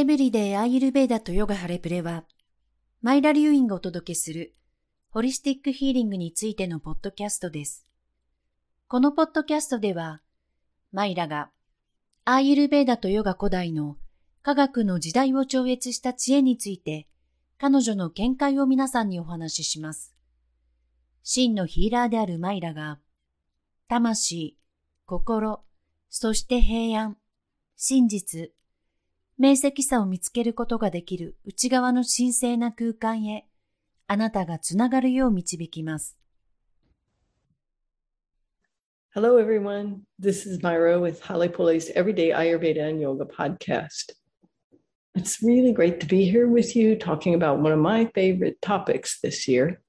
エブリデイアーユルベーダとヨガハレプレは、マイラリューインがお届けするホリスティックヒーリングについてのポッドキャストです。このポッドキャストでは、マイラがアーユルベーダとヨガ古代の科学の時代を超越した知恵について、彼女の見解を皆さんにお話しします。真のヒーラーであるマイラが、魂、心、そして平安、真実、明晰さを見つけることができる内側の神聖な空間へ、あなたがつながるよう導きます。Hello, everyone. This is Myra with Halepole's Everyday Ayurveda and Yoga podcast. It's really great to be here with you talking about one of my favorite topics this year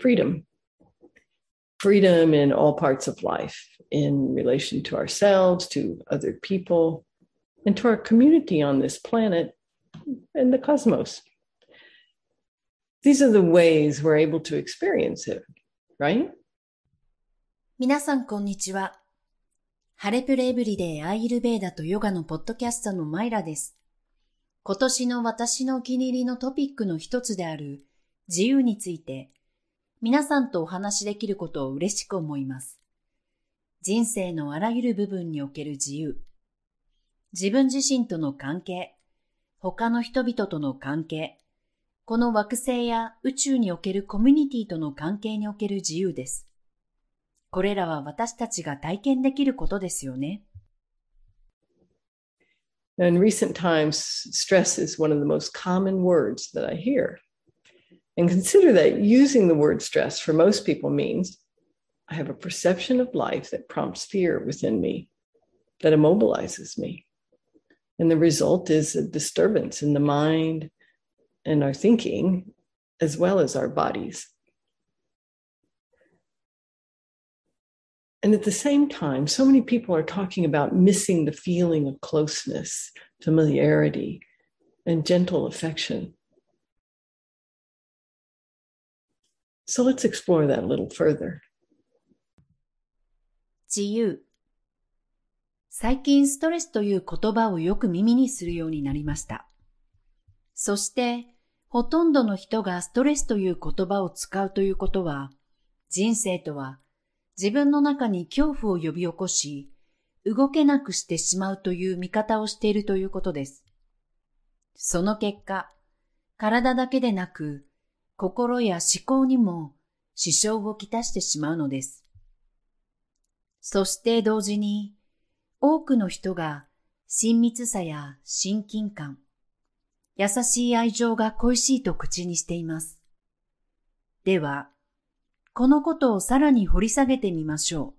freedom. Freedom in all parts of life, in relation to ourselves, to other people, and to our community on this planet and the cosmos. These are the ways we're able to experience it, right? 皆さんこんにちは。ハレプレエブリデイアイルベーダとヨガのポッドキャストのマイラです。今年の私のお気に入りのトピックの一つである自由について皆さんとお話しできることを嬉しく思います。人生のあらゆる部分における自由。自分自身との関係、他の人々との関係、この惑星や宇宙におけるコミュニティとの関係における自由です。これらは私たちが体験できることですよね。In recent times, stress is one of the most common words that I hear. And consider that using the word stress for most people means I have a perception of life that prompts fear within me, that immobilizes me. And the result is a disturbance in the mind and our thinking, as well as our bodies. And at the same time, so many people are talking about missing the feeling of closeness, familiarity, and gentle affection. So let's explore that a little further. 自由最近ストレスという言葉をよく耳にするようになりました。そして、ほとんどの人がストレスという言葉を使うということは、人生とは自分の中に恐怖を呼び起こし、動けなくしてしまうという見方をしているということです。その結果、体だけでなく、心や思考にも支障をきたしてしまうのです。そして同時に、多くの人が親密さや親近感、優しい愛情が恋しいと口にしています。では、このことをさらに掘り下げてみましょ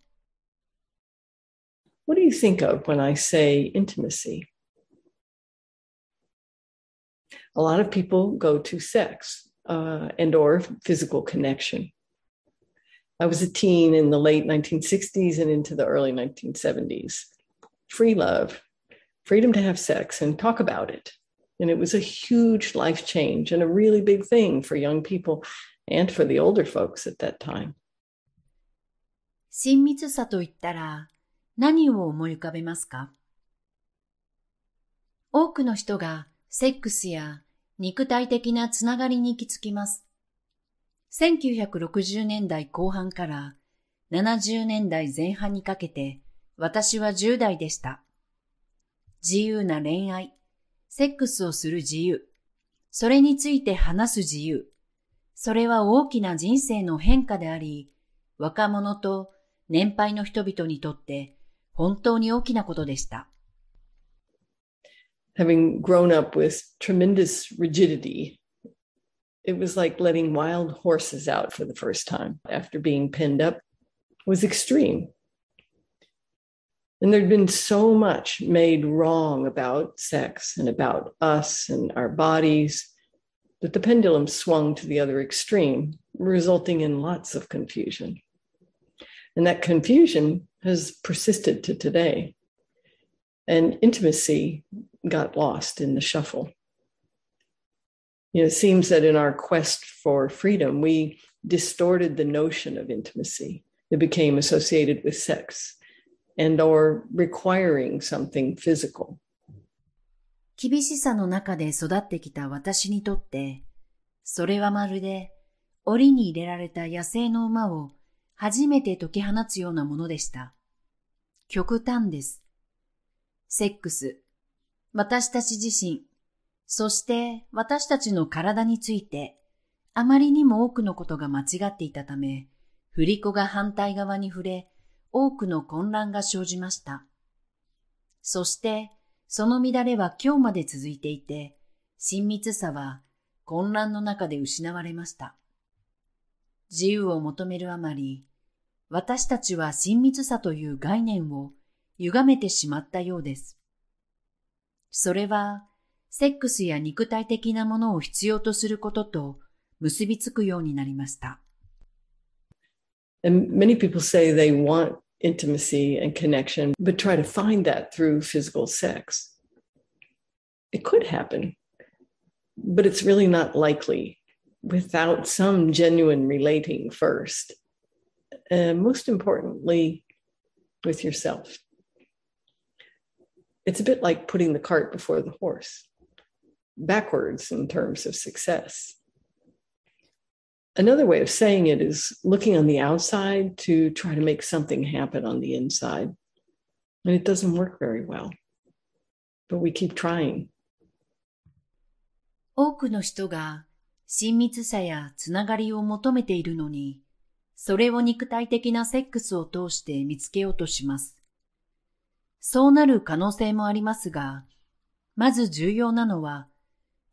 う。What do you think of when I say intimacy? A lot of people go to sex uh, and or physical connection. I was a teen in the late 1960s and into the early 1970s. Free love, freedom to have sex and talk about it. And it was a huge life change and a really big thing for young people and for the older folks at that time. 親密さと言ったら何を思い浮かべますか多くの人がセックスや肉体的なつながりに行き着きます。1960年代後半から70年代前半にかけて私は10代でした。自由な恋愛、セックスをする自由、それについて話す自由、それは大きな人生の変化であり、若者と年配の人々にとって本当に大きなことでした。Having grown up with tremendous rigidity, it was like letting wild horses out for the first time after being pinned up was extreme. And there'd been so much made wrong about sex and about us and our bodies that the pendulum swung to the other extreme, resulting in lots of confusion. And that confusion has persisted to today. And intimacy got lost in the shuffle. You know, it seems that in our quest for freedom, we distorted the notion of intimacy. It became associated with sex and or requiring something physical. 厳しさの中で育ってきた私にとって、それはまるで檻に入れられた野生の馬を初めて解き放つようなものでした。極端です。セックス、私たち自身、そして私たちの体について、あまりにも多くのことが間違っていたため、振り子が反対側に触れ、多くの混乱が生じました。そして、その乱れは今日まで続いていて、親密さは混乱の中で失われました。自由を求めるあまり、私たちは親密さという概念を歪めてしまったようです。それは、セックスや肉体的なものを必要とすることと結びつくようになりました。And many people say they want intimacy and connection, but try to find that through physical sex. It could happen, but it's really not likely without some genuine relating first. And most importantly, with yourself. It's a bit like putting the cart before the horse, backwards in terms of success. Another way of saying it is looking on the outside to try to make something happen on the inside. And it doesn't work very well. But we keep trying. 多くの人が親密さやつながりを求めているのに、それを肉体的なセックスを通して見つけようとします。そうなる可能性もありますが、まず重要なのは、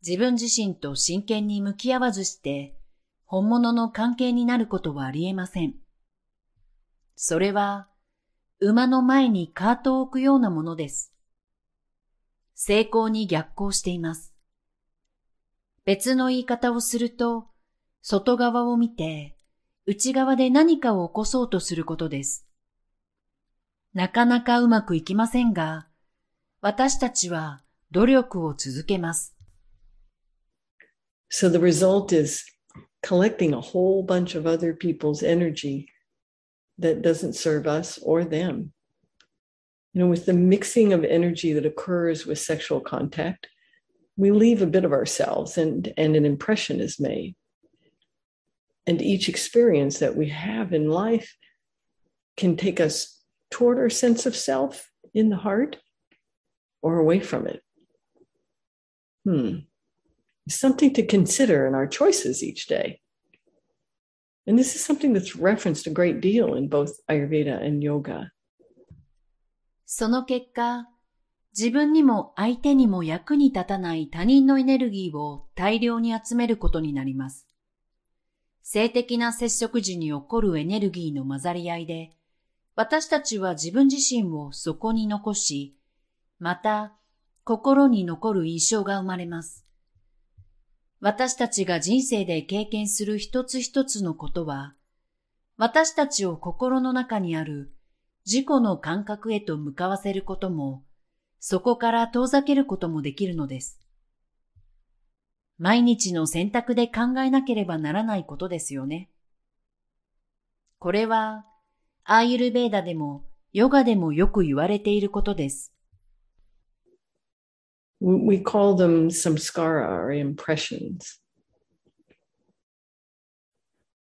自分自身と真剣に向き合わずして本物の関係になることはありえません。それは、馬の前にカートを置くようなものです。成功に逆行しています。別の言い方をすると、外側を見て、内側で何かを起こそうとすることです。なかなかうまくいきませんが、私たちは努力を続けます。So the result is collecting a whole bunch of other people's energy that doesn't serve us or them. You know, with the mixing of energy that occurs with sexual contact, we leave a bit of ourselves and, and an impression is made. And each experience that we have in life can take us toward our sense of self in the heart or away from it. Hmm something to consider in our choices each day. And this is something that's referenced a great deal in both Ayurveda and yoga. その結果、自分にも相手にも役に立たない他人のエネルギーを大量に集めることになります。性的な接触時に起こるエネルギーの混ざり合いで、私たちは自分自身をそこに残し、また心に残る印象が生まれます。私たちが人生で経験する一つ一つのことは、私たちを心の中にある自己の感覚へと向かわせることも、そこから遠ざけることもできるのです。毎日の選択で考えなければならないことですよね。これは、アーユルベーダでもヨガでもよく言われていることです。We call them samskara or impressions.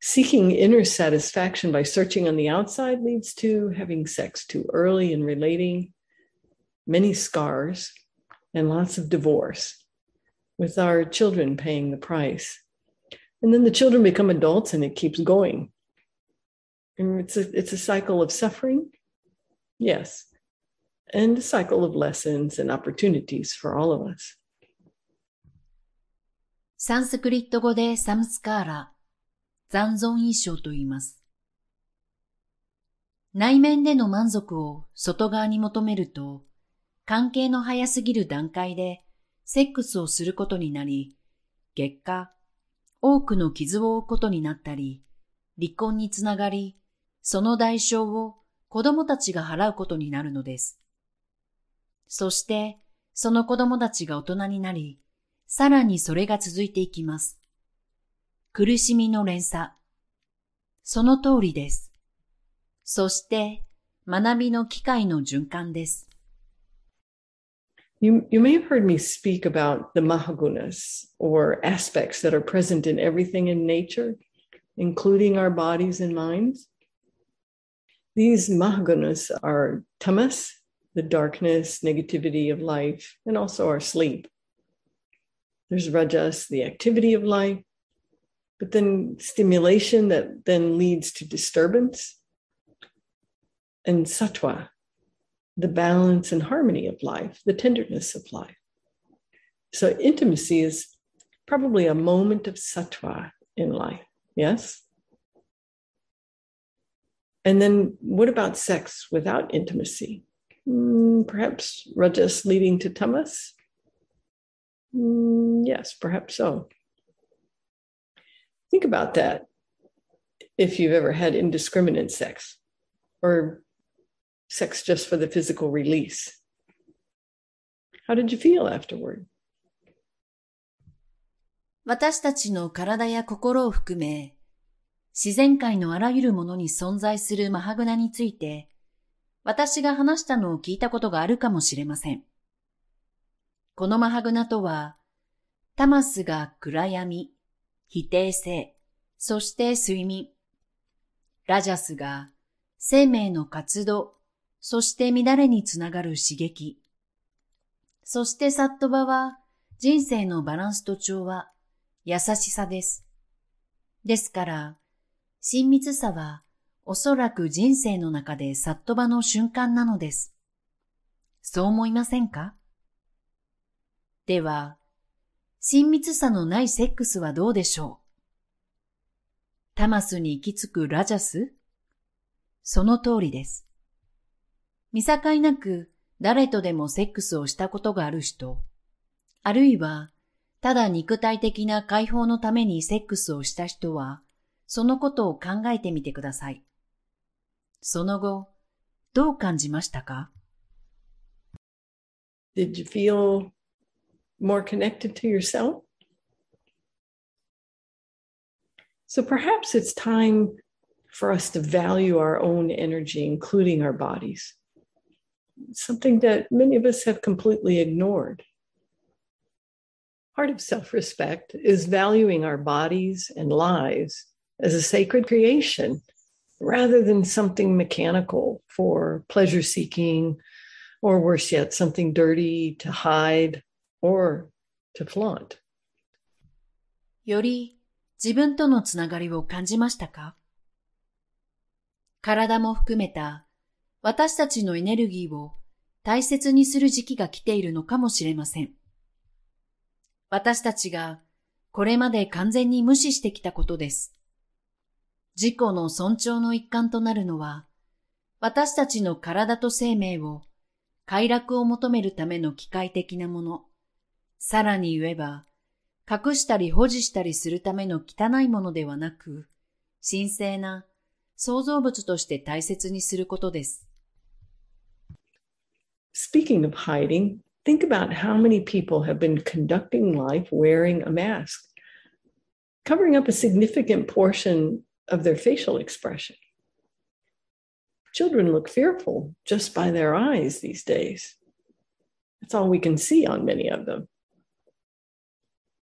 Seeking inner satisfaction by searching on the outside leads to having sex too early and relating, many scars, and lots of divorce, with our children paying the price. And then the children become adults and it keeps going. And it's a, it's a cycle of suffering, yes, and a cycle of lessons and opportunities for all of us. サンスクリット語でサムスカーラ、残存印象と言います。内面での満足を外側に求めると、関係の早すぎる段階でセックスをすることになり、結果、多くの傷を負うことになったり、離婚につながり、その代償を子供たちが払うことになるのです。そして、その子供たちが大人になり、さらにそれが続いていきます。苦しみの連鎖。その通りです。そして、学びの機会の循環です。You, you may have heard me speak about the mahagunas or aspects that are present in everything in nature, including our bodies and minds. These mahagunas are tamas, the darkness, negativity of life, and also our sleep. There's rajas, the activity of life, but then stimulation that then leads to disturbance, and sattva, the balance and harmony of life, the tenderness of life. So, intimacy is probably a moment of sattva in life. Yes? And then, what about sex without intimacy? Mm, perhaps rajas leading to tamas? Mm, yes, perhaps so. Think about that if you've ever had indiscriminate sex or sex just for the physical release. How did you feel afterward? 私たちの体や心を含め、自然界のあらゆるものに存在するマハグナについて、私が話したのを聞いたことがあるかもしれません。このマハグナとは、タマスが暗闇、否定性、そして睡眠。ラジャスが生命の活動、そして乱れにつながる刺激。そしてサットバは人生のバランスと調和、優しさです。ですから、親密さはおそらく人生の中でサットバの瞬間なのです。そう思いませんか？では、親密さのないセックスはどうでしょう？タマスに行き着くラジャス？その通りです。見境なく誰とでもセックスをしたことがある人、あるいはただ肉体的な解放のためにセックスをした人は、そのことを考えてみてください。その後、どう感じましたか Did you feel more connected to yourself? So perhaps it's time for us to value our own energy, including our bodies. something that many of us have completely ignored. Part of self respect is valuing our bodies and lives as a sacred creation rather than something mechanical for pleasure seeking, or worse yet, something dirty to hide or to flaunt. より自分とのつながりを感じましたか体も含めた私たちのエネルギーを大切にする時期が来ているのかもしれません。私たちがこれまで完全に無視してきたことです。自己の尊重の一環となるのは、私たちの体と生命を快楽を求めるための機械的なもの、さらに言えば、隠したり保持したりするための汚いものではなく、神聖な創造物として大切にすることです。Speaking of hiding, think about how many people have been conducting life wearing a mask, covering up a significant portion of their facial expression. Children look fearful just by their eyes these days. That's all we can see on many of them.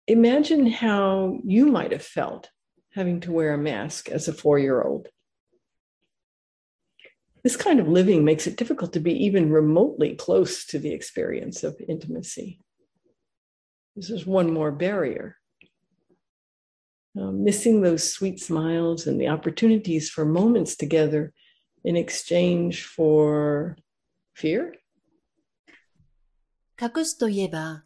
Imagine how you might have felt having to wear a mask as a four year old. This kind of living makes it difficult to be even remotely close to the experience of intimacy. This is one more barrier. Uh, missing those sweet smiles and the opportunities for moments together in exchange for fear? 隠すといえば、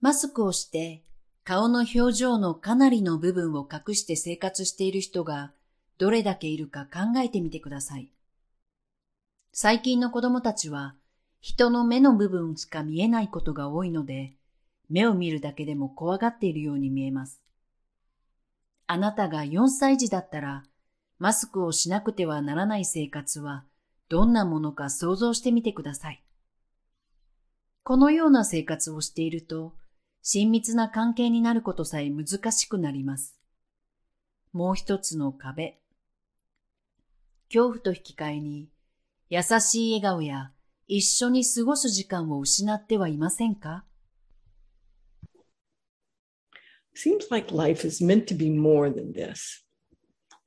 マスクをして顔の表情のかなりの部分を隠して生活している人がどれだけいるか考えてみてください。最近の子供たちは人の目の部分しか見えないことが多いので、目を見るだけでも怖がっているように見えます。あなたが4歳児だったら、マスクをしなくてはならない生活はどんなものか想像してみてください。このような生活をしていると、親密な関係になることさえ難しくなります。もう一つの壁。恐怖と引き換えに優しい笑顔や一緒に過ごす時間を失ってはいませんか？Seems like life is meant to be more than this.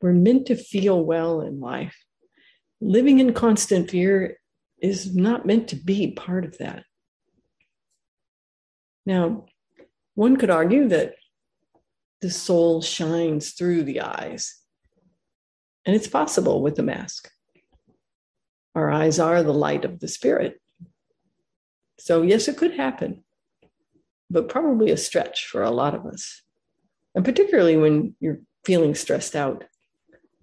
We're meant to feel well in life. Living in constant fear is not meant to be part of that. Now, one could argue that the soul shines through the eyes, and it's possible with the mask. Our eyes are the light of the spirit. So, yes, it could happen, but probably a stretch for a lot of us. And particularly when you're feeling stressed out,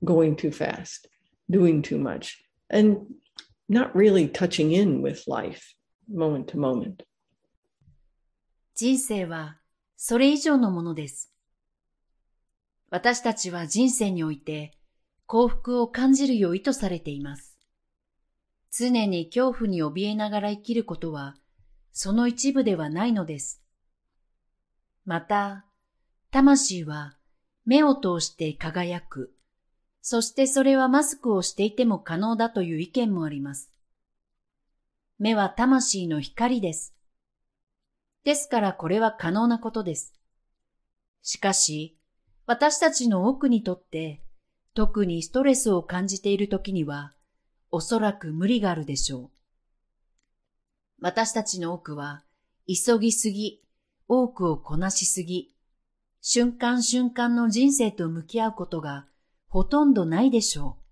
going too fast, doing too much, and not really touching in with life moment to moment. 人生はそれ以上のものです。私たちは人生において幸福を感じるよう意図されています。常に恐怖に怯えながら生きることはその一部ではないのです。また、魂は目を通して輝く。そしてそれはマスクをしていても可能だという意見もあります。目は魂の光です。ですからこれは可能なことです。しかし、私たちの奥にとって、特にストレスを感じている時には、おそらく無理があるでしょう。私たちの多くは、急ぎすぎ、多くをこなしすぎ、瞬間瞬間の人生と向き合うことがほとんどないでしょう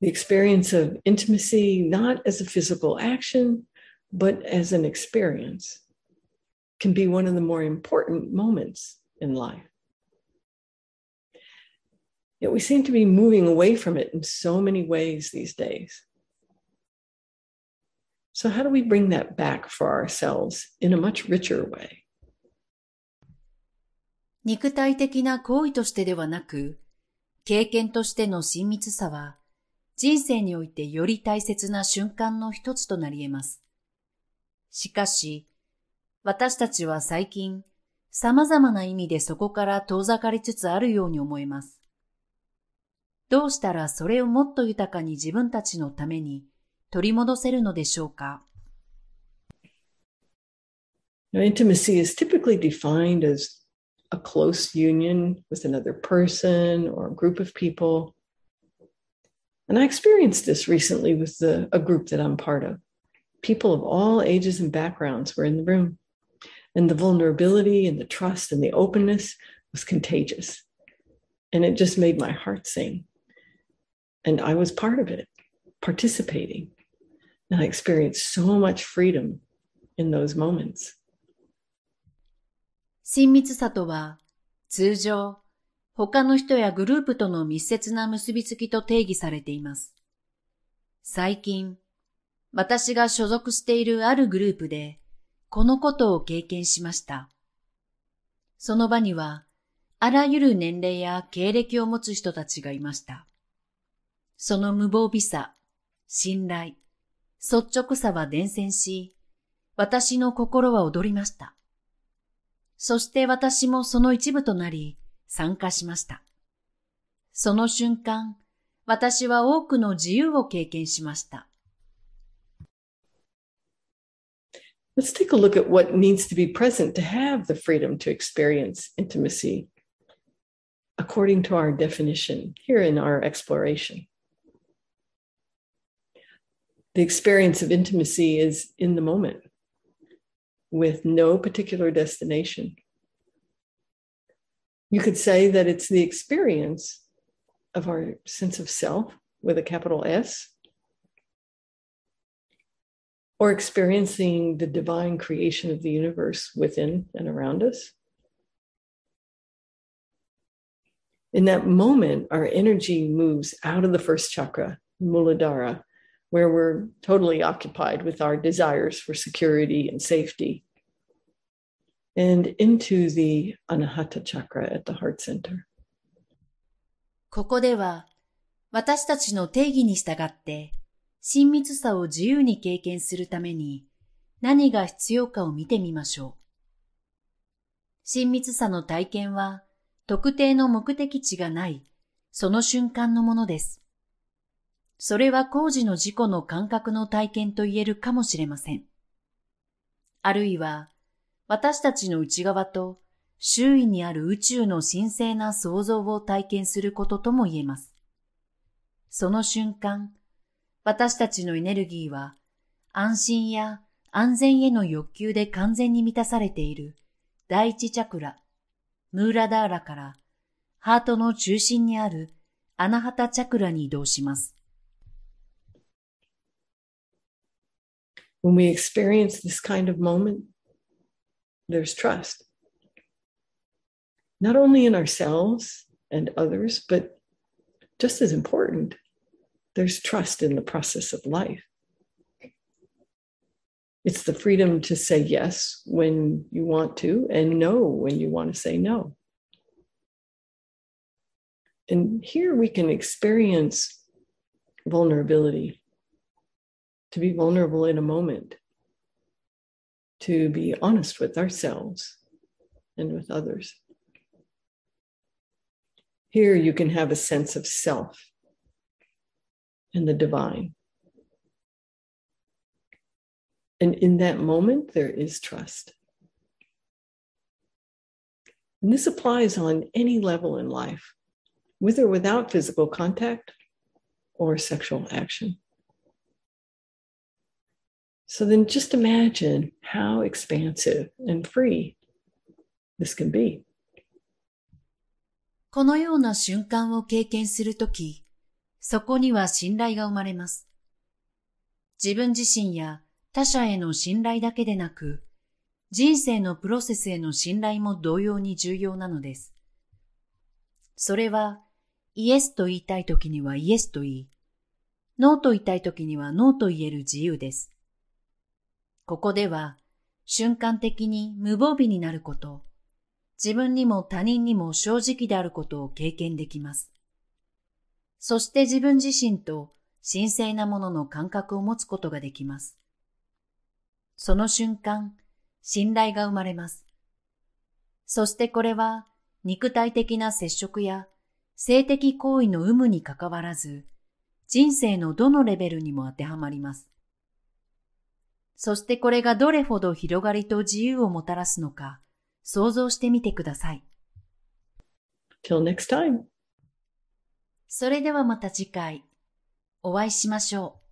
The experience of intimacy, not as a physical action, but as an experience, can be one of the more important moments in life. Yet we seem to be moving away from it in so many ways these days. So, how do we bring that back for ourselves in a much richer way? 肉体的な行為としてではなく、経験としての親密さは、人生においてより大切な瞬間の一つとなり得ます。しかし、私たちは最近、様々な意味でそこから遠ざかりつつあるように思えます。どうしたらそれをもっと豊かに自分たちのために取り戻せるのでしょうか Now, intimacy is typically defined as a close union with another person or a group of people. And I experienced this recently with the, a group that I'm part of. People of all ages and backgrounds were in the room. And the vulnerability and the trust and the openness was contagious. And it just made my heart sing. And I was part of it, participating. And I experienced so much freedom in those moments. 親密さとは、通常、他の人やグループとの密接な結びつきと定義されています。最近、私が所属しているあるグループで、このことを経験しました。その場には、あらゆる年齢や経歴を持つ人たちがいました。その無防備さ、信頼、率直さは伝染し、私の心は踊りました。そして私もその一部となり参加しました。その瞬間、私は多くの自由を経験しました。Let's take a look at what needs to be present to have the freedom to experience intimacy according to our definition here in our exploration. The experience of intimacy is in the moment with no particular destination. You could say that it's the experience of our sense of self with a capital S or experiencing the divine creation of the universe within and around us. In that moment, our energy moves out of the first chakra, Muladhara, where we're totally occupied with our desires for security and safety, and into the Anahata chakra at the heart center. ここでは、私たちの定義に従って、親密さを自由に経験するために何が必要かを見てみましょう。親密さの体験は特定の目的地がない、その瞬間のものです。それは工事の事故の感覚の体験と言えるかもしれません。あるいは、私たちの内側と周囲にある宇宙の神聖な創造を体験することとも言えます。その瞬間、私たちのエネルギーは安心や安全への欲求で完全に満たされている第一チャクラ、ムーラダーラからハートの中心にあるアナハタチャクラに移動します。When we experience this kind of moment, there's trust. Not only in ourselves and others, but just as important, there's trust in the process of life. It's the freedom to say yes when you want to and no when you want to say no. And here we can experience vulnerability to be vulnerable in a moment, to be honest with ourselves and with others. Here you can have a sense of self and the divine. And in that moment, there is trust. And this applies on any level in life, with or without physical contact or sexual action. So then just imagine how expansive and free this can be. このような瞬間を経験するとき、そこには信頼が生まれます。自分自身や他者への信頼だけでなく、人生のプロセスへの信頼も同様に重要なのです。それは、イエスと言いたいときにはイエスと言い、ノーと言いたいときにはノーと言える自由です。ここでは瞬間的に無防備になること、自分にも他人にも正直であることを経験できます。そして自分自身と神聖なものの感覚を持つことができます。その瞬間、信頼が生まれます。そしてこれは肉体的な接触や性的行為の有無にかかわらず、人生のどのレベルにも当てはまります。そしてこれがどれほど広がりと自由をもたらすのか、想像してみてください。Till next time. それではまた次回、お会いしましょう。